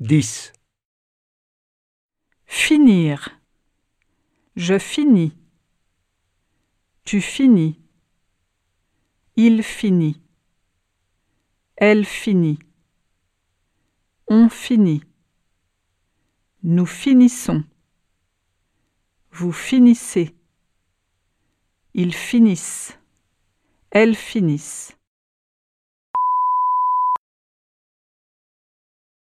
10. Finir. Je finis. Tu finis. Il finit. Elle finit. On finit. Nous finissons. Vous finissez. Ils finissent. Elles finissent.